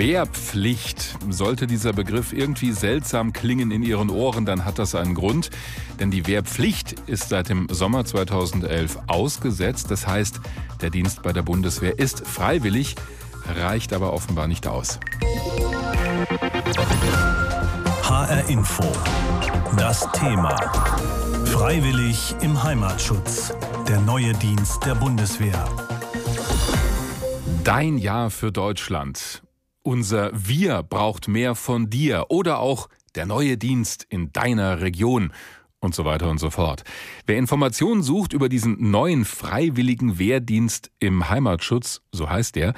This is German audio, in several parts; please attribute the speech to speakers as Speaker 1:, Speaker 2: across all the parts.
Speaker 1: Wehrpflicht. Sollte dieser Begriff irgendwie seltsam klingen in Ihren Ohren, dann hat das einen Grund. Denn die Wehrpflicht ist seit dem Sommer 2011 ausgesetzt. Das heißt, der Dienst bei der Bundeswehr ist freiwillig, reicht aber offenbar nicht aus.
Speaker 2: HR Info. Das Thema. Freiwillig im Heimatschutz. Der neue Dienst der Bundeswehr.
Speaker 1: Dein Jahr für Deutschland. Unser Wir braucht mehr von dir oder auch der neue Dienst in deiner Region und so weiter und so fort. Wer Informationen sucht über diesen neuen freiwilligen Wehrdienst im Heimatschutz, so heißt er,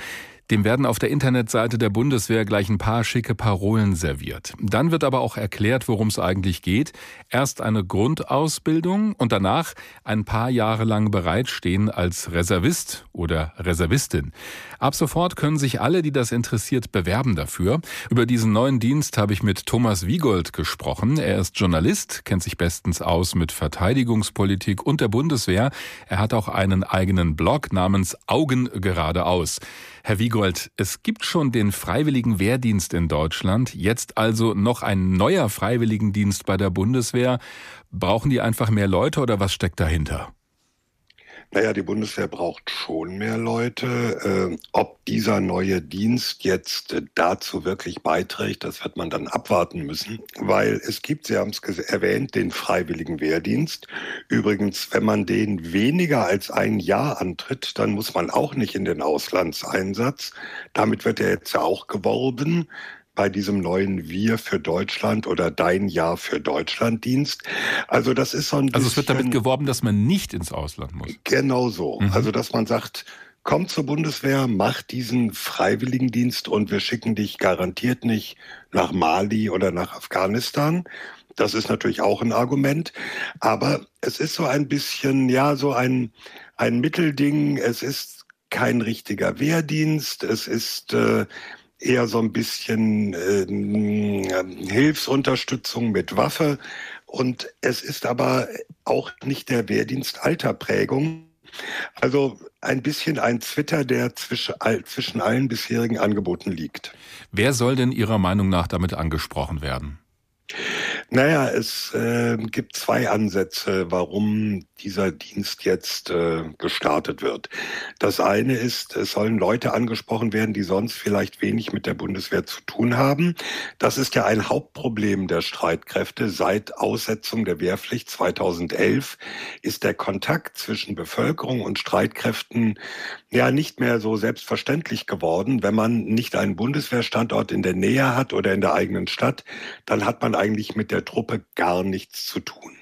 Speaker 1: dem werden auf der Internetseite der Bundeswehr gleich ein paar schicke Parolen serviert. Dann wird aber auch erklärt, worum es eigentlich geht. Erst eine Grundausbildung und danach ein paar Jahre lang bereitstehen als Reservist oder Reservistin. Ab sofort können sich alle, die das interessiert, bewerben dafür. Über diesen neuen Dienst habe ich mit Thomas Wiegold gesprochen. Er ist Journalist, kennt sich bestens aus mit Verteidigungspolitik und der Bundeswehr. Er hat auch einen eigenen Blog namens Augen geradeaus. Herr Wiegold, es gibt schon den Freiwilligen Wehrdienst in Deutschland, jetzt also noch ein neuer Freiwilligendienst bei der Bundeswehr. Brauchen die einfach mehr Leute oder was steckt dahinter?
Speaker 3: Naja, die Bundeswehr braucht schon mehr Leute. Äh, ob dieser neue Dienst jetzt dazu wirklich beiträgt, das wird man dann abwarten müssen, weil es gibt, Sie haben es erwähnt, den freiwilligen Wehrdienst. Übrigens, wenn man den weniger als ein Jahr antritt, dann muss man auch nicht in den Auslandseinsatz. Damit wird er jetzt ja auch geworben bei diesem neuen Wir für Deutschland oder Dein Jahr für Deutschland Dienst. Also das ist so ein
Speaker 1: Also es wird damit geworben, dass man nicht ins Ausland muss.
Speaker 3: Genau so. Mhm. Also dass man sagt, komm zur Bundeswehr, mach diesen Freiwilligendienst und wir schicken dich garantiert nicht nach Mali oder nach Afghanistan. Das ist natürlich auch ein Argument. Aber es ist so ein bisschen, ja, so ein, ein Mittelding. Es ist kein richtiger Wehrdienst. Es ist, äh, eher so ein bisschen äh, Hilfsunterstützung mit Waffe. Und es ist aber auch nicht der Wehrdienst alter Prägung. Also ein bisschen ein Twitter, der zwischen, zwischen allen bisherigen Angeboten liegt.
Speaker 1: Wer soll denn Ihrer Meinung nach damit angesprochen werden?
Speaker 3: Naja, es äh, gibt zwei Ansätze, warum dieser Dienst jetzt äh, gestartet wird. Das eine ist, es sollen Leute angesprochen werden, die sonst vielleicht wenig mit der Bundeswehr zu tun haben. Das ist ja ein Hauptproblem der Streitkräfte. Seit Aussetzung der Wehrpflicht 2011 ist der Kontakt zwischen Bevölkerung und Streitkräften ja nicht mehr so selbstverständlich geworden. Wenn man nicht einen Bundeswehrstandort in der Nähe hat oder in der eigenen Stadt, dann hat man eigentlich mit der der Truppe gar nichts zu tun.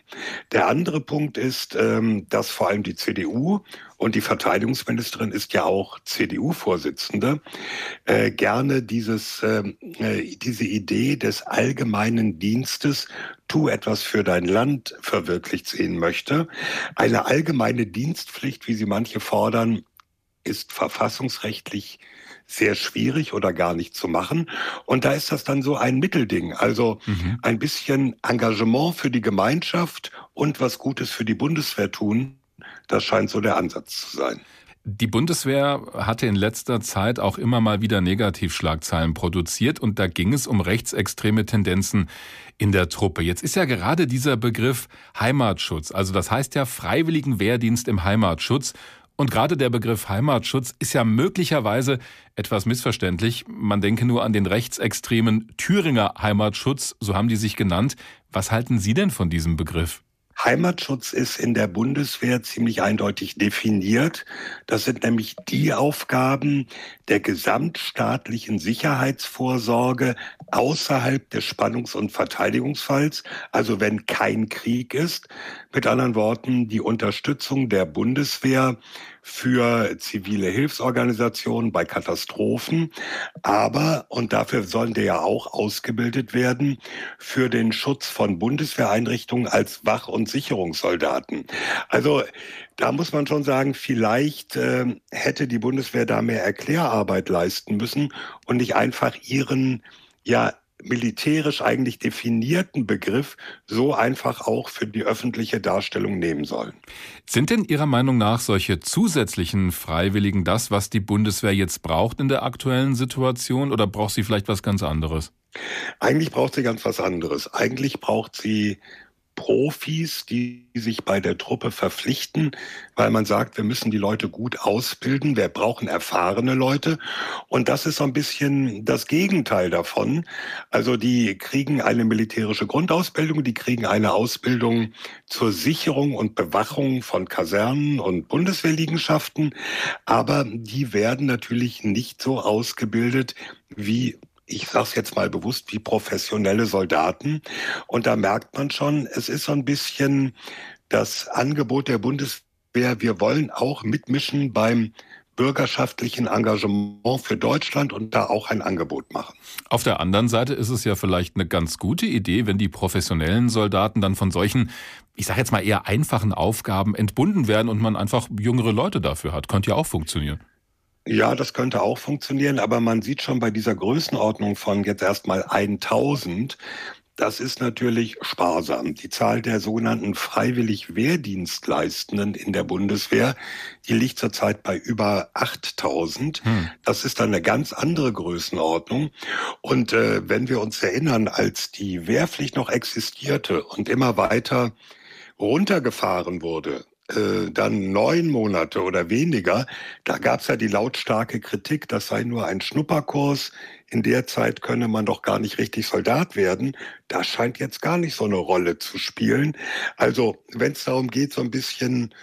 Speaker 3: Der andere Punkt ist, ähm, dass vor allem die CDU und die Verteidigungsministerin ist ja auch CDU-Vorsitzende, äh, gerne dieses, ähm, äh, diese Idee des allgemeinen Dienstes, tu etwas für dein Land, verwirklicht sehen möchte. Eine allgemeine Dienstpflicht, wie sie manche fordern, ist verfassungsrechtlich sehr schwierig oder gar nicht zu machen. Und da ist das dann so ein Mittelding. Also mhm. ein bisschen Engagement für die Gemeinschaft und was Gutes für die Bundeswehr tun. Das scheint so der Ansatz zu sein.
Speaker 1: Die Bundeswehr hatte in letzter Zeit auch immer mal wieder Negativschlagzeilen produziert und da ging es um rechtsextreme Tendenzen in der Truppe. Jetzt ist ja gerade dieser Begriff Heimatschutz, also das heißt ja Freiwilligen Wehrdienst im Heimatschutz und gerade der Begriff Heimatschutz ist ja möglicherweise etwas missverständlich. Man denke nur an den rechtsextremen Thüringer Heimatschutz, so haben die sich genannt. Was halten Sie denn von diesem Begriff?
Speaker 3: Heimatschutz ist in der Bundeswehr ziemlich eindeutig definiert. Das sind nämlich die Aufgaben der gesamtstaatlichen Sicherheitsvorsorge außerhalb des Spannungs- und Verteidigungsfalls, also wenn kein Krieg ist. Mit anderen Worten, die Unterstützung der Bundeswehr für zivile Hilfsorganisationen bei Katastrophen, aber, und dafür sollen die ja auch ausgebildet werden, für den Schutz von Bundeswehreinrichtungen als Wach- und Sicherungssoldaten. Also da muss man schon sagen, vielleicht äh, hätte die Bundeswehr da mehr Erklärarbeit leisten müssen und nicht einfach ihren ja militärisch eigentlich definierten Begriff so einfach auch für die öffentliche Darstellung nehmen sollen.
Speaker 1: Sind denn Ihrer Meinung nach solche zusätzlichen Freiwilligen das, was die Bundeswehr jetzt braucht in der aktuellen Situation oder braucht sie vielleicht was ganz anderes?
Speaker 3: Eigentlich braucht sie ganz was anderes. Eigentlich braucht sie Profis, die sich bei der Truppe verpflichten, weil man sagt, wir müssen die Leute gut ausbilden, wir brauchen erfahrene Leute. Und das ist so ein bisschen das Gegenteil davon. Also die kriegen eine militärische Grundausbildung, die kriegen eine Ausbildung zur Sicherung und Bewachung von Kasernen und Bundeswehrliegenschaften, aber die werden natürlich nicht so ausgebildet wie ich sage es jetzt mal bewusst, wie professionelle Soldaten. Und da merkt man schon, es ist so ein bisschen das Angebot der Bundeswehr, wir wollen auch mitmischen beim bürgerschaftlichen Engagement für Deutschland und da auch ein Angebot machen.
Speaker 1: Auf der anderen Seite ist es ja vielleicht eine ganz gute Idee, wenn die professionellen Soldaten dann von solchen, ich sage jetzt mal eher einfachen Aufgaben entbunden werden und man einfach jüngere Leute dafür hat. Könnte ja auch funktionieren.
Speaker 3: Ja, das könnte auch funktionieren, aber man sieht schon bei dieser Größenordnung von jetzt erstmal 1000, das ist natürlich sparsam. Die Zahl der sogenannten freiwillig Wehrdienstleistenden in der Bundeswehr, die liegt zurzeit bei über 8000. Hm. Das ist dann eine ganz andere Größenordnung. Und äh, wenn wir uns erinnern, als die Wehrpflicht noch existierte und immer weiter runtergefahren wurde, äh, dann neun Monate oder weniger, da gab es ja die lautstarke Kritik, das sei nur ein Schnupperkurs, in der Zeit könne man doch gar nicht richtig Soldat werden. Das scheint jetzt gar nicht so eine Rolle zu spielen. Also wenn es darum geht, so ein bisschen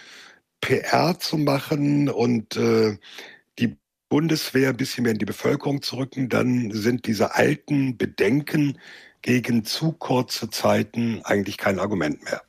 Speaker 3: PR zu machen und äh, die Bundeswehr ein bisschen mehr in die Bevölkerung zu rücken, dann sind diese alten Bedenken gegen zu kurze Zeiten eigentlich kein Argument mehr.